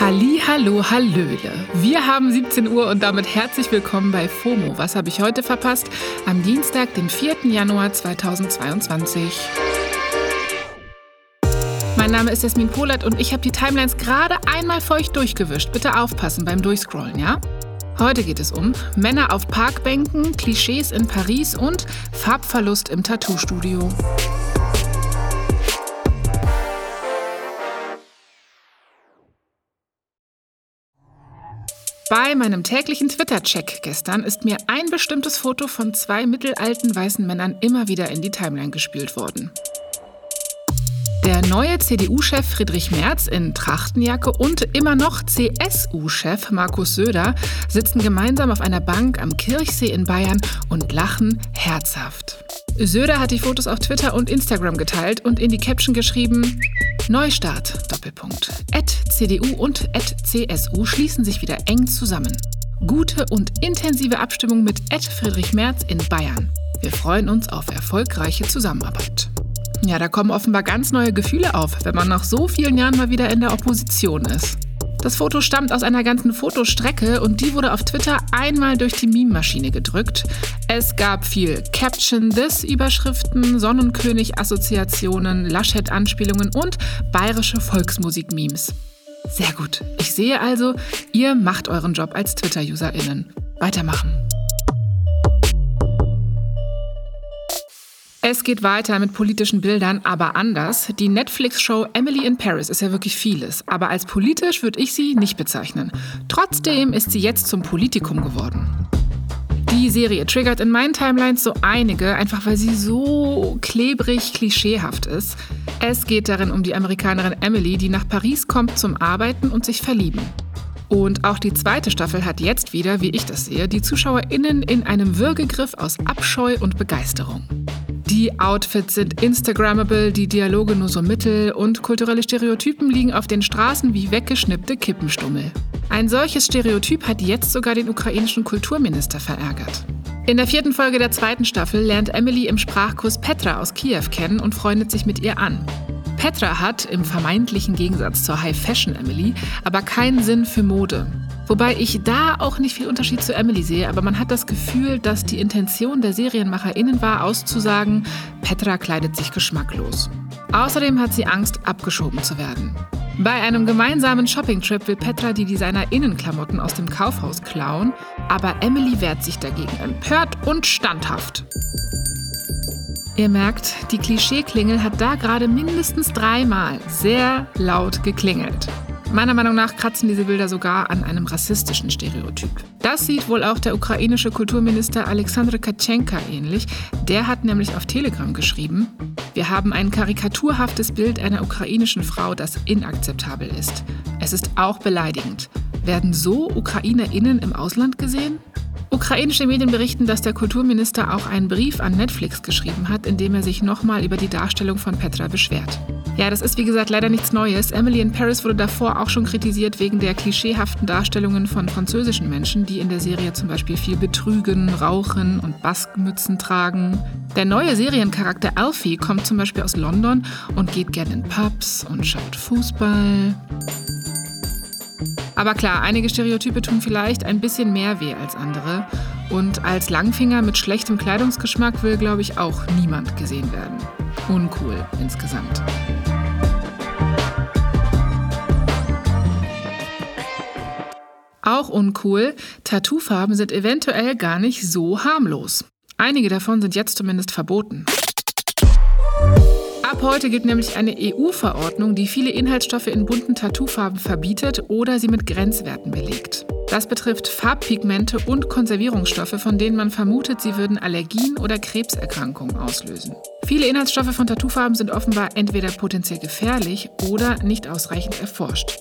Halli, hallo, hallöle. Wir haben 17 Uhr und damit herzlich willkommen bei FOMO. Was habe ich heute verpasst? Am Dienstag, den 4. Januar 2022. Mein Name ist Jasmin Polat und ich habe die Timelines gerade einmal feucht durchgewischt. Bitte aufpassen beim Durchscrollen, ja? Heute geht es um Männer auf Parkbänken, Klischees in Paris und Farbverlust im Tattoo-Studio. Bei meinem täglichen Twitter-Check gestern ist mir ein bestimmtes Foto von zwei mittelalten weißen Männern immer wieder in die Timeline gespielt worden. Der neue CDU-Chef Friedrich Merz in Trachtenjacke und immer noch CSU-Chef Markus Söder sitzen gemeinsam auf einer Bank am Kirchsee in Bayern und lachen herzhaft. Söder hat die Fotos auf Twitter und Instagram geteilt und in die Caption geschrieben: Neustart, Doppelpunkt. Ad CDU und Ad CSU schließen sich wieder eng zusammen. Gute und intensive Abstimmung mit Ad Friedrich Merz in Bayern. Wir freuen uns auf erfolgreiche Zusammenarbeit. Ja, da kommen offenbar ganz neue Gefühle auf, wenn man nach so vielen Jahren mal wieder in der Opposition ist. Das Foto stammt aus einer ganzen Fotostrecke und die wurde auf Twitter einmal durch die Meme-Maschine gedrückt. Es gab viel Caption This Überschriften, Sonnenkönig-Assoziationen, Laschet-Anspielungen und bayerische Volksmusik-Memes. Sehr gut. Ich sehe also, ihr macht euren Job als Twitter-UserInnen. Weitermachen. Es geht weiter mit politischen Bildern, aber anders. Die Netflix-Show Emily in Paris ist ja wirklich vieles, aber als politisch würde ich sie nicht bezeichnen. Trotzdem ist sie jetzt zum Politikum geworden. Die Serie triggert in meinen Timelines so einige, einfach weil sie so klebrig klischeehaft ist. Es geht darin um die Amerikanerin Emily, die nach Paris kommt zum Arbeiten und sich verlieben. Und auch die zweite Staffel hat jetzt wieder, wie ich das sehe, die ZuschauerInnen in einem Würgegriff aus Abscheu und Begeisterung. Die Outfits sind Instagrammable, die Dialoge nur so mittel und kulturelle Stereotypen liegen auf den Straßen wie weggeschnippte Kippenstummel. Ein solches Stereotyp hat jetzt sogar den ukrainischen Kulturminister verärgert. In der vierten Folge der zweiten Staffel lernt Emily im Sprachkurs Petra aus Kiew kennen und freundet sich mit ihr an. Petra hat, im vermeintlichen Gegensatz zur High Fashion Emily, aber keinen Sinn für Mode. Wobei ich da auch nicht viel Unterschied zu Emily sehe, aber man hat das Gefühl, dass die Intention der SerienmacherInnen war, auszusagen, Petra kleidet sich geschmacklos. Außerdem hat sie Angst, abgeschoben zu werden. Bei einem gemeinsamen Shoppingtrip will Petra die DesignerInnenklamotten aus dem Kaufhaus klauen, aber Emily wehrt sich dagegen empört und standhaft. Ihr merkt, die Klischeeklingel hat da gerade mindestens dreimal sehr laut geklingelt. Meiner Meinung nach kratzen diese Bilder sogar an einem rassistischen Stereotyp. Das sieht wohl auch der ukrainische Kulturminister Alexandr Katschenka ähnlich. Der hat nämlich auf Telegram geschrieben, wir haben ein karikaturhaftes Bild einer ukrainischen Frau, das inakzeptabel ist. Es ist auch beleidigend. Werden so Ukrainerinnen im Ausland gesehen? Ukrainische Medien berichten, dass der Kulturminister auch einen Brief an Netflix geschrieben hat, in dem er sich nochmal über die Darstellung von Petra beschwert. Ja, das ist wie gesagt leider nichts Neues. Emily in Paris wurde davor auch schon kritisiert wegen der klischeehaften Darstellungen von französischen Menschen, die in der Serie zum Beispiel viel betrügen, rauchen und Baskmützen tragen. Der neue Seriencharakter Alfie kommt zum Beispiel aus London und geht gerne in Pubs und schaut Fußball. Aber klar, einige Stereotype tun vielleicht ein bisschen mehr weh als andere. Und als Langfinger mit schlechtem Kleidungsgeschmack will, glaube ich, auch niemand gesehen werden. Uncool insgesamt. Auch uncool, Tattoofarben sind eventuell gar nicht so harmlos. Einige davon sind jetzt zumindest verboten. Ab heute gilt nämlich eine EU-Verordnung, die viele Inhaltsstoffe in bunten Tattoofarben verbietet oder sie mit Grenzwerten belegt. Das betrifft Farbpigmente und Konservierungsstoffe, von denen man vermutet, sie würden Allergien oder Krebserkrankungen auslösen. Viele Inhaltsstoffe von Tattoofarben sind offenbar entweder potenziell gefährlich oder nicht ausreichend erforscht.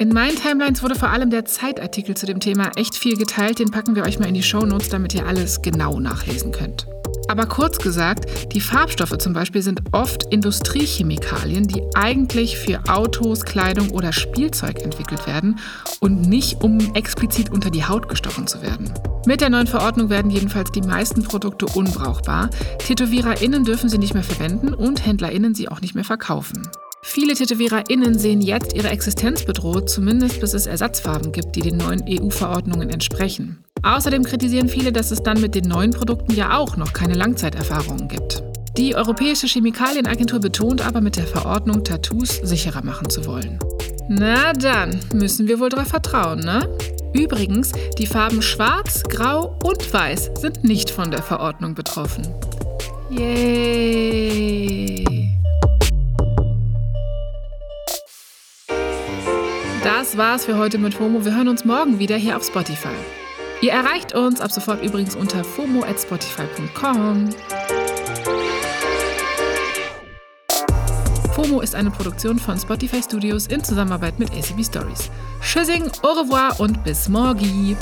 In meinen Timelines wurde vor allem der Zeitartikel zu dem Thema echt viel geteilt. Den packen wir euch mal in die Shownotes, damit ihr alles genau nachlesen könnt. Aber kurz gesagt, die Farbstoffe zum Beispiel sind oft Industriechemikalien, die eigentlich für Autos, Kleidung oder Spielzeug entwickelt werden und nicht, um explizit unter die Haut gestochen zu werden. Mit der neuen Verordnung werden jedenfalls die meisten Produkte unbrauchbar. TätowiererInnen dürfen sie nicht mehr verwenden und HändlerInnen sie auch nicht mehr verkaufen. Viele TätowiererInnen sehen jetzt ihre Existenz bedroht, zumindest bis es Ersatzfarben gibt, die den neuen EU-Verordnungen entsprechen. Außerdem kritisieren viele, dass es dann mit den neuen Produkten ja auch noch keine Langzeiterfahrungen gibt. Die Europäische Chemikalienagentur betont aber mit der Verordnung, Tattoos sicherer machen zu wollen. Na dann, müssen wir wohl darauf vertrauen, ne? Übrigens, die Farben Schwarz, Grau und Weiß sind nicht von der Verordnung betroffen. Yay! Das war's für heute mit FOMO. Wir hören uns morgen wieder hier auf Spotify. Ihr erreicht uns ab sofort übrigens unter fomo@spotify.com. FOMO ist eine Produktion von Spotify Studios in Zusammenarbeit mit ACB Stories. Tschüssing, au revoir und bis morgen.